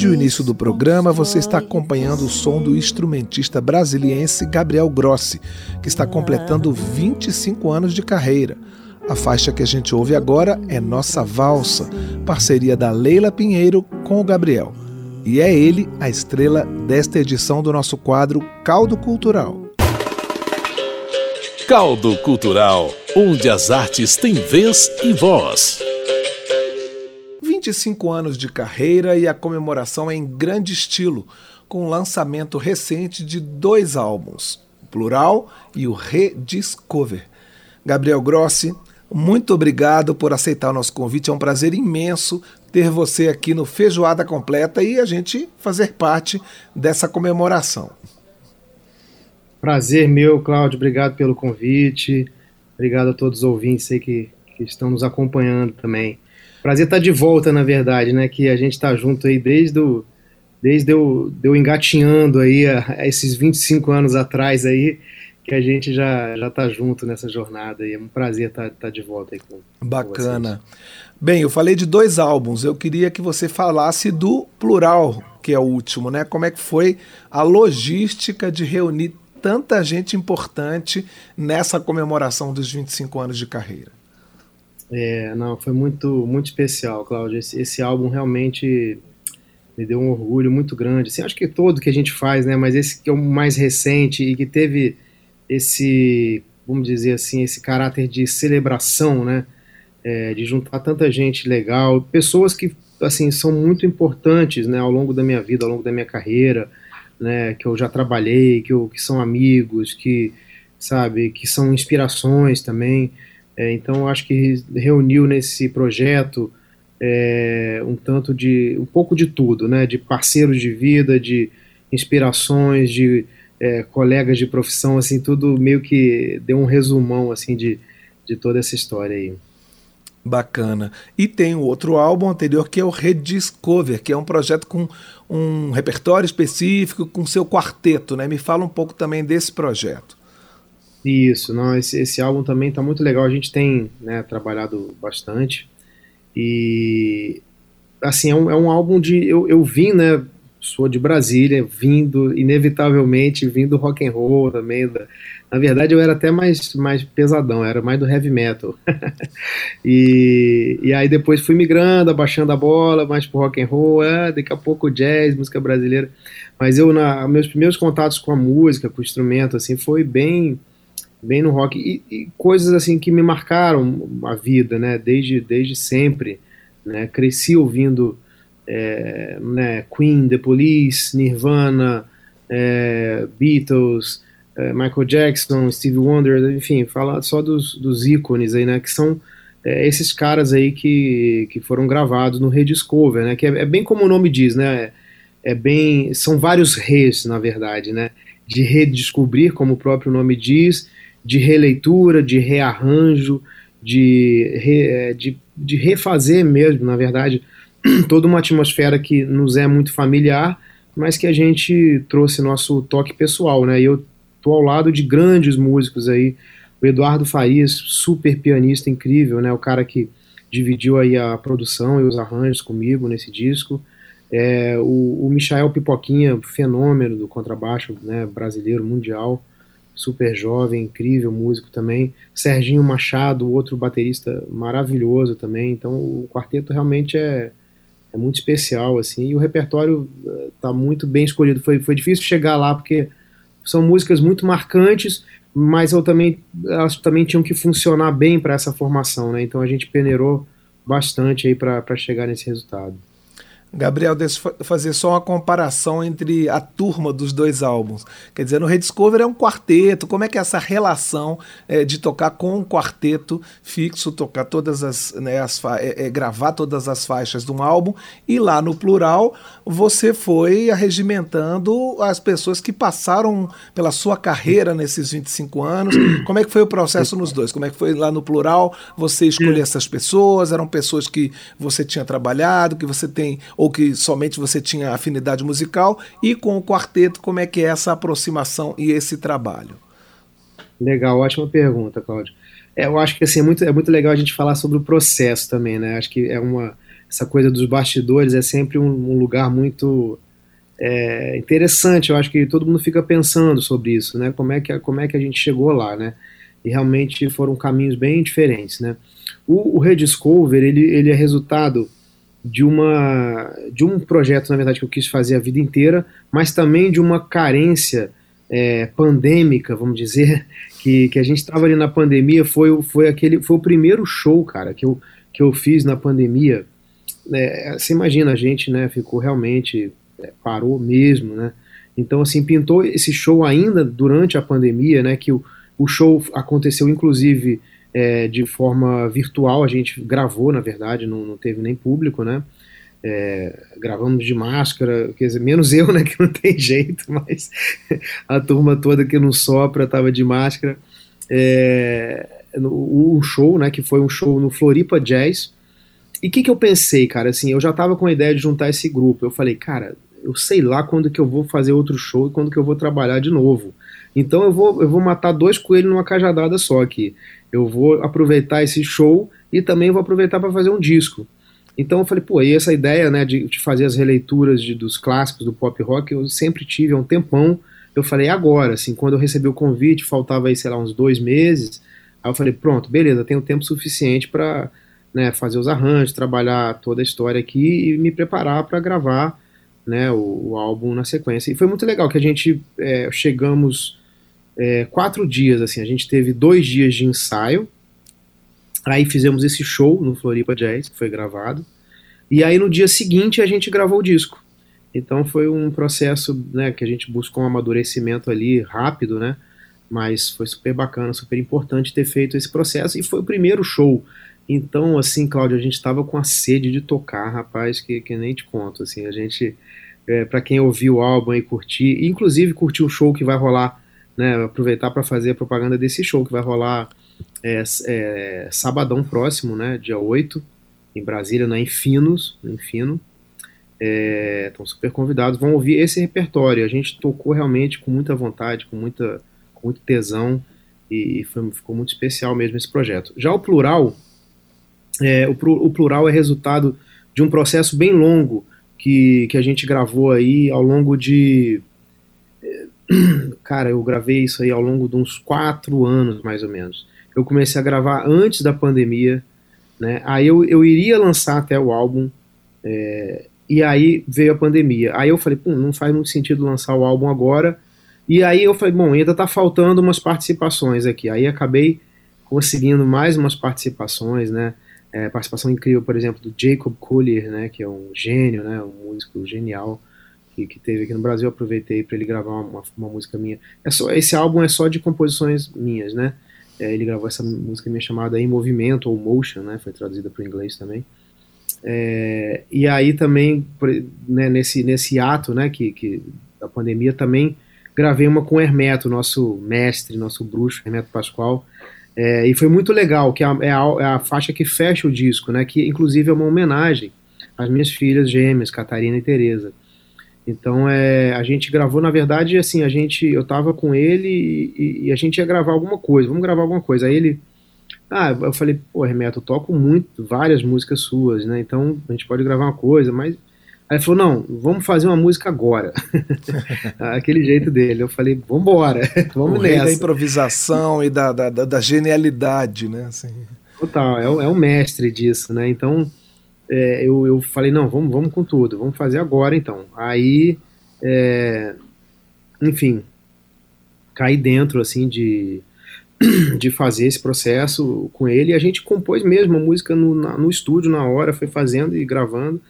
Desde o início do programa, você está acompanhando o som do instrumentista brasiliense Gabriel Grossi, que está completando 25 anos de carreira. A faixa que a gente ouve agora é Nossa Valsa, parceria da Leila Pinheiro com o Gabriel. E é ele a estrela desta edição do nosso quadro Caldo Cultural. Caldo Cultural, onde as artes têm vez e voz. 25 anos de carreira e a comemoração é em grande estilo, com o lançamento recente de dois álbuns, o Plural e o Rediscover. Gabriel Grossi, muito obrigado por aceitar o nosso convite. É um prazer imenso ter você aqui no Feijoada Completa e a gente fazer parte dessa comemoração. Prazer meu, Cláudio. Obrigado pelo convite. Obrigado a todos os ouvintes aí que, que estão nos acompanhando também. Prazer estar de volta, na verdade, né? Que a gente está junto aí desde o, desde eu, eu engatinhando aí a, a esses 25 anos atrás aí, que a gente já já está junto nessa jornada aí. É um prazer estar, estar de volta aí com Bacana. Com Bem, eu falei de dois álbuns. Eu queria que você falasse do Plural, que é o último, né? Como é que foi a logística de reunir tanta gente importante nessa comemoração dos 25 anos de carreira? É, não, foi muito, muito especial, Cláudio. Esse, esse, álbum realmente me deu um orgulho muito grande. Assim, acho que todo que a gente faz, né? Mas esse que é o mais recente e que teve esse, vamos dizer assim, esse caráter de celebração, né? É, de juntar tanta gente legal, pessoas que assim são muito importantes, né? Ao longo da minha vida, ao longo da minha carreira, né? Que eu já trabalhei, que, eu, que são amigos, que sabe, que são inspirações também. É, então, acho que reuniu nesse projeto é, um tanto de, um pouco de tudo, né? De parceiros de vida, de inspirações, de é, colegas de profissão, assim, tudo meio que deu um resumão, assim, de, de toda essa história aí. Bacana. E tem o outro álbum anterior que é o Rediscover, que é um projeto com um repertório específico, com seu quarteto, né? Me fala um pouco também desse projeto. Isso, não, esse, esse álbum também está muito legal. A gente tem né, trabalhado bastante e assim é um, é um álbum de eu, eu vim, né? Sou de Brasília, vindo inevitavelmente vindo rock and roll também. Da, na verdade, eu era até mais, mais pesadão, era mais do heavy metal. e, e aí depois fui migrando, abaixando a bola, mais pro rock and roll, é, daqui a pouco jazz, música brasileira. Mas eu, na, meus primeiros contatos com a música, com o instrumento, assim, foi bem bem no rock e, e, coisas assim que me marcaram a vida, né? Desde, desde sempre, né? Cresci ouvindo é, né? Queen, The Police, Nirvana, é, Beatles, é, Michael Jackson, Steve Wonder, enfim, falar só dos, dos ícones aí, né? Que são é, esses caras aí que, que foram gravados no Rediscover, né? Que é, é bem como o nome diz, né? É bem, são vários reis, na verdade, né? De redescobrir, como o próprio nome diz, de releitura, de rearranjo, de, re, é, de, de refazer mesmo, na verdade, toda uma atmosfera que nos é muito familiar, mas que a gente trouxe nosso toque pessoal, né? E eu tô ao lado de grandes músicos aí, o Eduardo Farias, super pianista incrível, né? O cara que dividiu aí a produção e os arranjos comigo nesse disco. É, o, o Michael Pipoquinha, fenômeno do contrabaixo né, brasileiro, mundial super jovem, incrível músico também. Serginho Machado, outro baterista maravilhoso também. Então o quarteto realmente é, é muito especial assim. E o repertório está eh, muito bem escolhido. Foi, foi difícil chegar lá porque são músicas muito marcantes, mas eu também elas também tinham que funcionar bem para essa formação, né? Então a gente peneirou bastante aí para chegar nesse resultado. Gabriel, deixa eu fazer só uma comparação entre a turma dos dois álbuns. Quer dizer, no Rediscover é um quarteto, como é que é essa relação é, de tocar com um quarteto fixo, tocar todas as, né, as é, é, gravar todas as faixas de um álbum, e lá no plural você foi arregimentando as pessoas que passaram pela sua carreira nesses 25 anos. Como é que foi o processo nos dois? Como é que foi lá no plural? Você escolher essas pessoas? Eram pessoas que você tinha trabalhado, que você tem ou que somente você tinha afinidade musical, e com o quarteto, como é que é essa aproximação e esse trabalho? Legal, ótima pergunta, Cláudio. É, eu acho que assim, é, muito, é muito legal a gente falar sobre o processo também, né? Acho que é uma. Essa coisa dos bastidores é sempre um, um lugar muito é, interessante. Eu acho que todo mundo fica pensando sobre isso, né? Como é que, como é que a gente chegou lá, né? E realmente foram caminhos bem diferentes, né? O, o Rediscover, ele, ele é resultado de uma de um projeto na verdade que eu quis fazer a vida inteira, mas também de uma carência é, pandêmica, vamos dizer, que, que a gente estava ali na pandemia foi foi aquele foi o primeiro show, cara, que eu que eu fiz na pandemia. É, você imagina a gente, né? Ficou realmente é, parou mesmo, né? Então assim pintou esse show ainda durante a pandemia, né? Que o, o show aconteceu inclusive é, de forma virtual, a gente gravou, na verdade, não, não teve nem público, né? É, gravamos de máscara, quer dizer, menos eu, né, que não tem jeito, mas a turma toda que não sopra estava de máscara. É, o show, né, que foi um show no Floripa Jazz. E o que, que eu pensei, cara? Assim, eu já estava com a ideia de juntar esse grupo. Eu falei, cara, eu sei lá quando que eu vou fazer outro show e quando que eu vou trabalhar de novo. Então eu vou, eu vou matar dois coelhos numa cajadada só aqui. Eu vou aproveitar esse show e também vou aproveitar para fazer um disco. Então eu falei, pô, e essa ideia né, de, de fazer as releituras de, dos clássicos do pop rock eu sempre tive há um tempão. Eu falei, agora, assim, quando eu recebi o convite, faltava aí, sei lá, uns dois meses. Aí eu falei, pronto, beleza, tenho tempo suficiente para né, fazer os arranjos, trabalhar toda a história aqui e me preparar para gravar né, o, o, álbum na sequência. E foi muito legal que a gente é, chegamos é, quatro dias, assim, a gente teve dois dias de ensaio, aí fizemos esse show no Floripa Jazz, que foi gravado, e aí no dia seguinte a gente gravou o disco. Então foi um processo né, que a gente buscou um amadurecimento ali rápido, né? Mas foi super bacana, super importante ter feito esse processo. E foi o primeiro show. Então, assim, Cláudio, a gente estava com a sede de tocar, rapaz, que, que nem te conto. Assim, a gente, é, para quem ouviu o álbum e curtir, inclusive curtiu o show que vai rolar né, aproveitar para fazer a propaganda desse show que vai rolar é, é, sabadão próximo, né, dia 8, em Brasília, na Infinos, Infino. É, estão super convidados, vão ouvir esse repertório. A gente tocou realmente com muita vontade, com, muita, com muito tesão, e foi, ficou muito especial mesmo esse projeto. Já o plural, é, o, o, plural é resultado de um processo bem longo que, que a gente gravou aí ao longo de cara, eu gravei isso aí ao longo de uns quatro anos, mais ou menos. Eu comecei a gravar antes da pandemia, né? Aí eu, eu iria lançar até o álbum, é, e aí veio a pandemia. Aí eu falei, pô, não faz muito sentido lançar o álbum agora. E aí eu falei, bom, ainda tá faltando umas participações aqui. Aí acabei conseguindo mais umas participações, né? É, participação incrível, por exemplo, do Jacob Collier, né? Que é um gênio, né? Um músico genial que, que teve aqui no Brasil, aproveitei para ele gravar uma, uma, música minha. É só, esse álbum é só de composições minhas, né? É, ele gravou essa música minha chamada Em Movimento ou Motion, né? Foi traduzida para o inglês também. É, e aí também, né, nesse, nesse ato, né, que, que da pandemia, também gravei uma com o Hermeto, nosso mestre, nosso bruxo, Hermeto Pascoal, é, e foi muito legal, que é a, é, a, é faixa que fecha o disco, né, que inclusive é uma homenagem às minhas filhas gêmeas, Catarina e Teresa. Então é, a gente gravou, na verdade, assim, a gente, eu tava com ele e, e, a gente ia gravar alguma coisa, vamos gravar alguma coisa. Aí ele, ah, eu falei, pô, Remeto, eu toco muito, várias músicas suas, né? Então a gente pode gravar uma coisa, mas. Aí ele falou, não, vamos fazer uma música agora. Aquele jeito dele. Eu falei, vambora, vamos o nessa. da improvisação e da, da, da, genialidade, né? Assim. Total, é, é um mestre disso, né? Então é, eu, eu falei, não, vamos, vamos com tudo, vamos fazer agora então. Aí, é, enfim, caí dentro, assim, de, de fazer esse processo com ele, e a gente compôs mesmo a música no, na, no estúdio na hora, foi fazendo e gravando,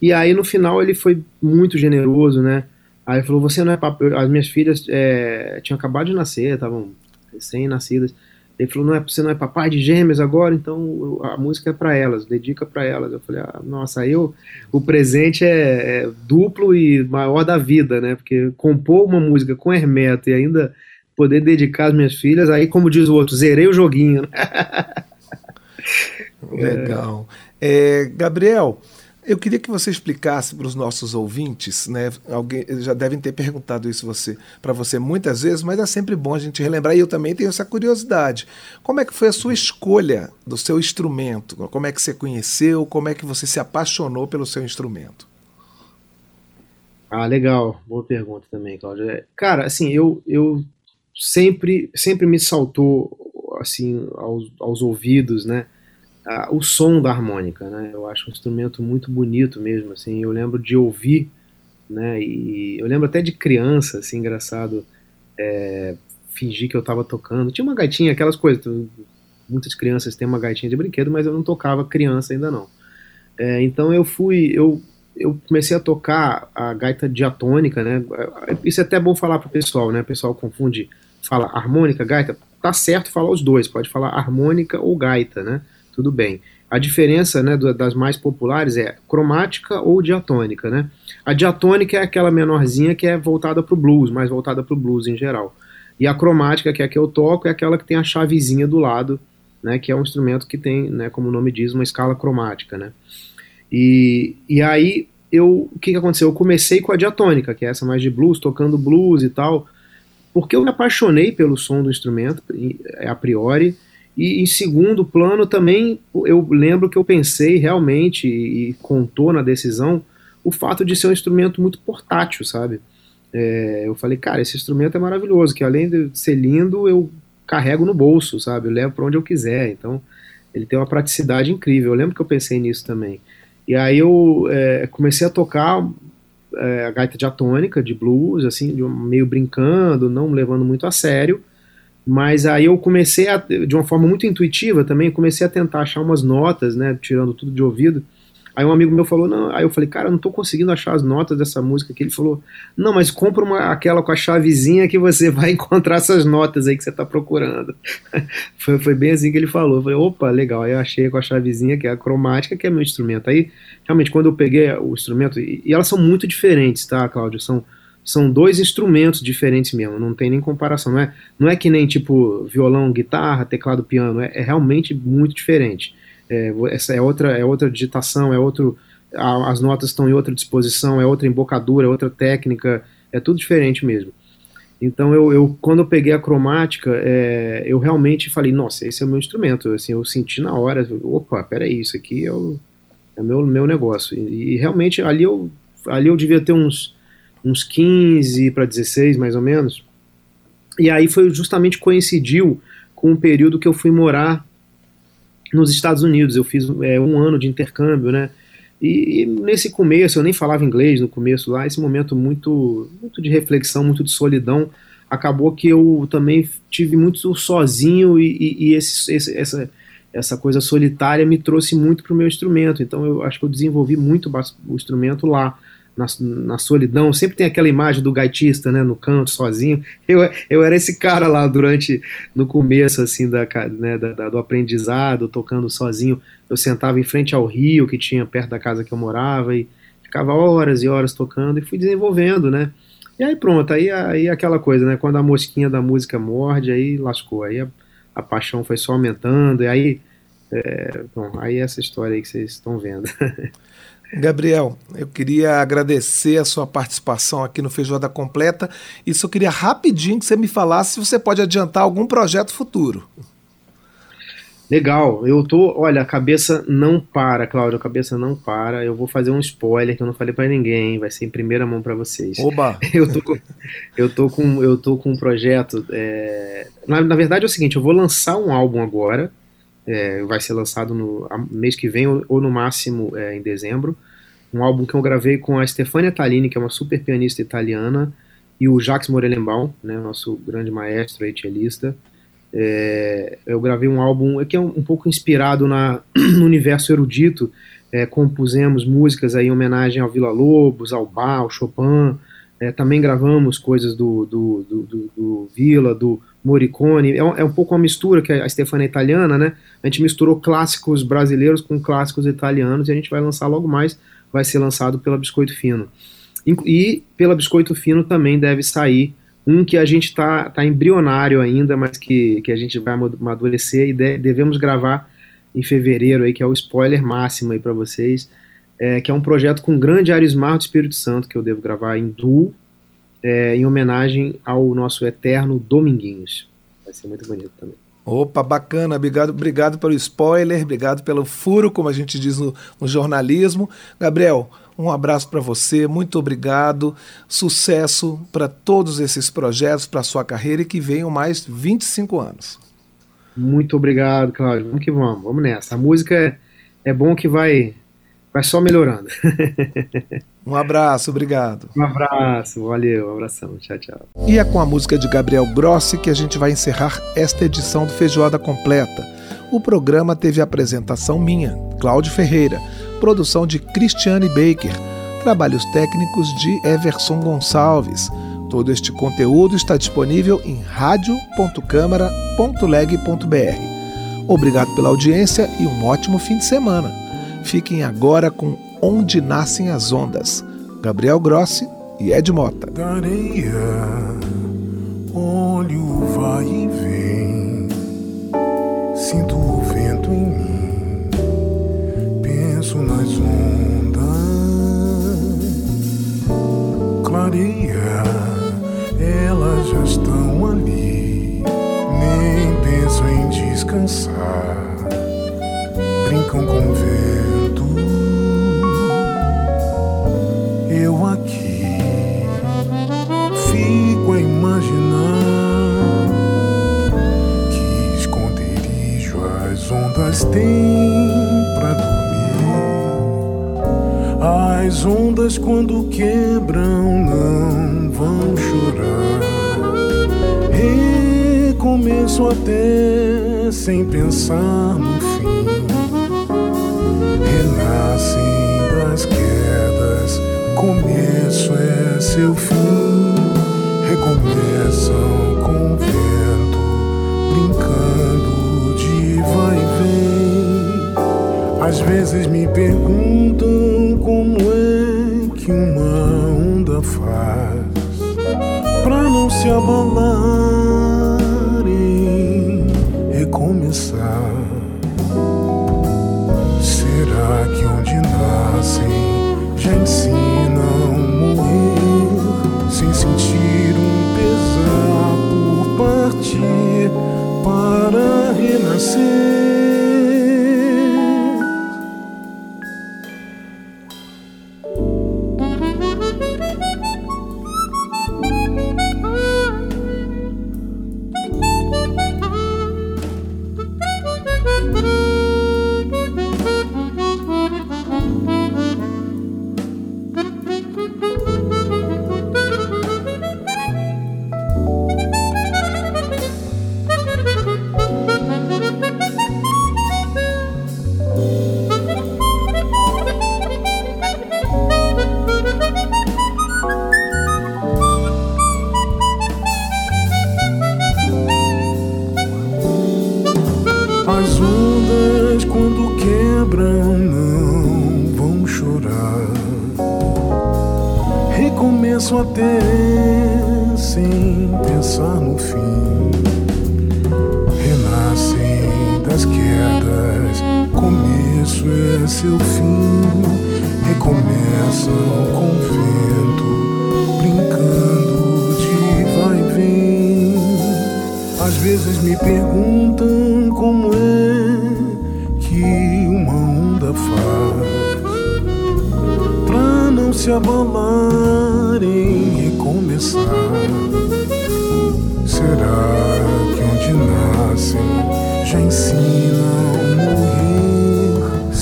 E aí no final ele foi muito generoso, né? Aí falou: Você não é papai. As minhas filhas é, tinham acabado de nascer, estavam recém-nascidas. Ele falou: não é, Você não é papai de gêmeas agora, então a música é para elas, dedica para elas. Eu falei: ah, Nossa, aí eu, o presente é, é, duplo e maior da vida, né? Porque compor uma música com Hermeto e ainda poder dedicar às minhas filhas, aí, como diz o outro, zerei o joguinho. Né? Legal. É, Gabriel. Eu queria que você explicasse para os nossos ouvintes, né? Alguém já devem ter perguntado isso você para você muitas vezes, mas é sempre bom a gente relembrar e eu também tenho essa curiosidade. Como é que foi a sua escolha do seu instrumento? Como é que você conheceu? Como é que você se apaixonou pelo seu instrumento? Ah, legal. Boa pergunta também, Cláudio. É, cara, assim, eu, eu sempre sempre me saltou assim aos, aos ouvidos, né? O som da harmônica, né? Eu acho um instrumento muito bonito mesmo, assim. Eu lembro de ouvir, né? E eu lembro até de criança, assim, engraçado, é, fingir que eu estava tocando. Tinha uma gaitinha, aquelas coisas. Muitas crianças têm uma gaitinha de brinquedo, mas eu não tocava criança ainda não. É, então eu fui, eu eu comecei a tocar a gaita diatônica, né? Isso é até bom falar para o pessoal, né? O pessoal confunde, fala harmônica, gaita. Tá certo falar os dois, pode falar harmônica ou gaita, né? Tudo bem. A diferença né, das mais populares é cromática ou diatônica. Né? A diatônica é aquela menorzinha que é voltada para o blues, mais voltada para o blues em geral. E a cromática, que é a que eu toco, é aquela que tem a chavezinha do lado, né, que é um instrumento que tem, né, como o nome diz, uma escala cromática. Né? E, e aí, eu, o que, que aconteceu? Eu comecei com a diatônica, que é essa mais de blues, tocando blues e tal, porque eu me apaixonei pelo som do instrumento, a priori, e em segundo plano também eu lembro que eu pensei realmente e contou na decisão o fato de ser um instrumento muito portátil, sabe? É, eu falei, cara, esse instrumento é maravilhoso, que além de ser lindo, eu carrego no bolso, sabe? Eu levo para onde eu quiser. Então, ele tem uma praticidade incrível. Eu lembro que eu pensei nisso também. E aí eu é, comecei a tocar é, a gaita diatônica, de blues, assim, meio brincando, não levando muito a sério. Mas aí eu comecei a, de uma forma muito intuitiva também, comecei a tentar achar umas notas, né, tirando tudo de ouvido. Aí um amigo meu falou, não, aí eu falei, cara, eu não tô conseguindo achar as notas dessa música que ele falou, não, mas compra uma, aquela com a chavezinha que você vai encontrar essas notas aí que você tá procurando. foi, foi bem assim que ele falou. Eu falei, opa, legal. Aí eu achei com a chavezinha, que é a cromática, que é meu instrumento. Aí, realmente, quando eu peguei o instrumento, e, e elas são muito diferentes, tá, Cláudio? São são dois instrumentos diferentes mesmo, não tem nem comparação. Não é, não é que nem tipo violão, guitarra, teclado, piano, é, é realmente muito diferente. É, essa é outra, é outra digitação, é outro. A, as notas estão em outra disposição, é outra embocadura, é outra técnica, é tudo diferente mesmo. Então eu, eu quando eu peguei a cromática, é, eu realmente falei, nossa, esse é o meu instrumento. Assim, eu senti na hora, opa, peraí, isso aqui é o é meu, meu negócio. E, e realmente ali eu, ali eu devia ter uns uns 15 para 16, mais ou menos. E aí foi justamente coincidiu com o período que eu fui morar nos Estados Unidos. Eu fiz é, um ano de intercâmbio, né? E, e, nesse começo, eu nem falava inglês no começo lá, esse momento muito, muito de reflexão, muito de solidão, acabou que eu também tive muito sozinho e, e, e esse, esse, essa, essa coisa solitária me trouxe muito para o meu instrumento. Então eu acho que eu desenvolvi muito o instrumento lá na, na, solidão, sempre tem aquela imagem do gaitista, né, no canto, sozinho. Eu, eu era esse cara lá durante, no começo, assim, da, né, da, da, do aprendizado, tocando sozinho. Eu sentava em frente ao rio que tinha perto da casa que eu morava e ficava horas e horas tocando e fui desenvolvendo, né. E aí pronto, aí, aí aquela coisa, né, quando a mosquinha da música morde, aí lascou, aí a, a paixão foi só aumentando, e aí, é, bom, aí essa história aí que vocês estão vendo. Gabriel, eu queria agradecer a sua participação aqui no Feijoada Completa e só queria rapidinho que você me falasse se você pode adiantar algum projeto futuro. Legal, eu tô, olha, a cabeça não para, Cláudio, a cabeça não para. Eu vou fazer um spoiler que eu não falei para ninguém, vai ser em primeira mão para vocês. Oba! Eu tô, com, eu tô com, eu tô com um projeto. É, na, na verdade é o seguinte, eu vou lançar um álbum agora, é, vai ser lançado no mês que vem ou, ou no máximo é, em dezembro. Um álbum que eu gravei com a Stefania Tallini, que é uma super pianista italiana, e o Jacques Morelenbaum, né, nosso grande maestro e cellista. É, eu gravei um álbum que é um, um pouco inspirado na, no universo erudito é, compusemos músicas aí em homenagem ao Vila Lobos, ao Bar, ao Chopin, é, também gravamos coisas do, do, do, do, do Vila, do Morricone, é um, é um, pouco uma mistura, que a Stefania é italiana, né? A gente misturou clássicos brasileiros com clássicos italianos e a gente vai lançar logo mais, vai ser lançado pela Biscoito Fino. E pela Biscoito Fino também deve sair um que a gente está tá embrionário ainda, mas que, que a gente vai amadurecer e de, devemos gravar em fevereiro aí, que é o spoiler máximo para vocês, é, que é um projeto com grande Arismar do Espírito Santo, que eu devo gravar em duo, é, em homenagem ao nosso eterno Dominguinhos. Vai ser muito bonito também. Opa, bacana, obrigado, obrigado pelo spoiler, obrigado pelo furo, como a gente diz no, no jornalismo. Gabriel, um abraço para você, muito obrigado, sucesso para todos esses projetos, para sua carreira e que venham mais 25 anos. Muito obrigado, Cláudio. Vamos que vamos, vamos nessa. A música é, é bom que vai, vai só melhorando. Um abraço, obrigado. Um abraço, valeu, um abração, tchau, tchau. E é com a música de Gabriel Grossi que a gente vai encerrar esta edição do Feijoada Completa. O programa teve apresentação minha, Cláudio Ferreira, produção de Cristiane Baker, trabalhos técnicos de Everson Gonçalves. Todo este conteúdo está disponível em radio.câmara.leg.br. Obrigado pela audiência e um ótimo fim de semana. Fiquem agora com Onde Nascem as Ondas, Gabriel Grossi e Ed Mota. Areia, olho vai e vem, sinto o vento em mim, penso nas ondas, clareia, elas já estão ali, nem penso em descansar, brincam com o vento as ondas têm pra dormir. As ondas quando quebram não vão chorar. Recomeço até sem pensar no fim. Renascem das quedas começo é seu fim, recomeçam com o Às vezes me perguntam como é que uma onda faz pra não se abalarem, recomeçar.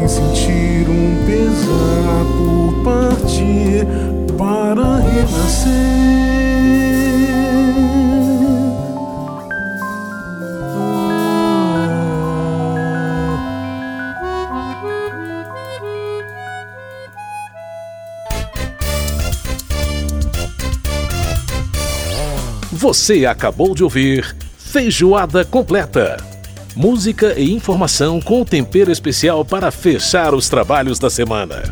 sem sentir um pesar por partir para renascer. Você acabou de ouvir Feijoada Completa. Música e informação com tempero especial para fechar os trabalhos da semana.